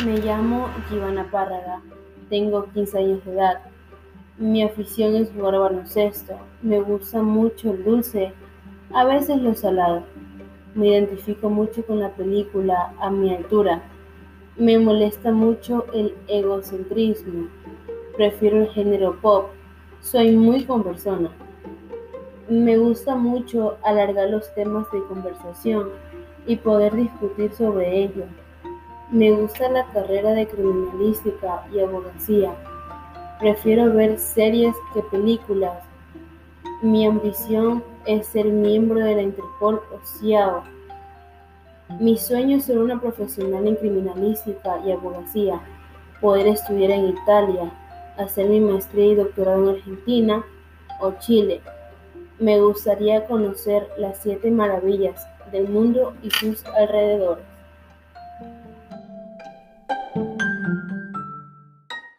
Me llamo Givana Párraga, tengo 15 años de edad. Mi afición es jugar baloncesto. Me gusta mucho el dulce, a veces lo salado. Me identifico mucho con la película A mi altura. Me molesta mucho el egocentrismo. Prefiero el género pop. Soy muy conversona. Me gusta mucho alargar los temas de conversación y poder discutir sobre ello. Me gusta la carrera de criminalística y abogacía. Prefiero ver series que películas. Mi ambición es ser miembro de la Interpol o CIAO. Mi sueño es ser una profesional en criminalística y abogacía, poder estudiar en Italia, hacer mi maestría y doctorado en Argentina o Chile. Me gustaría conocer las siete maravillas del mundo y sus alrededores.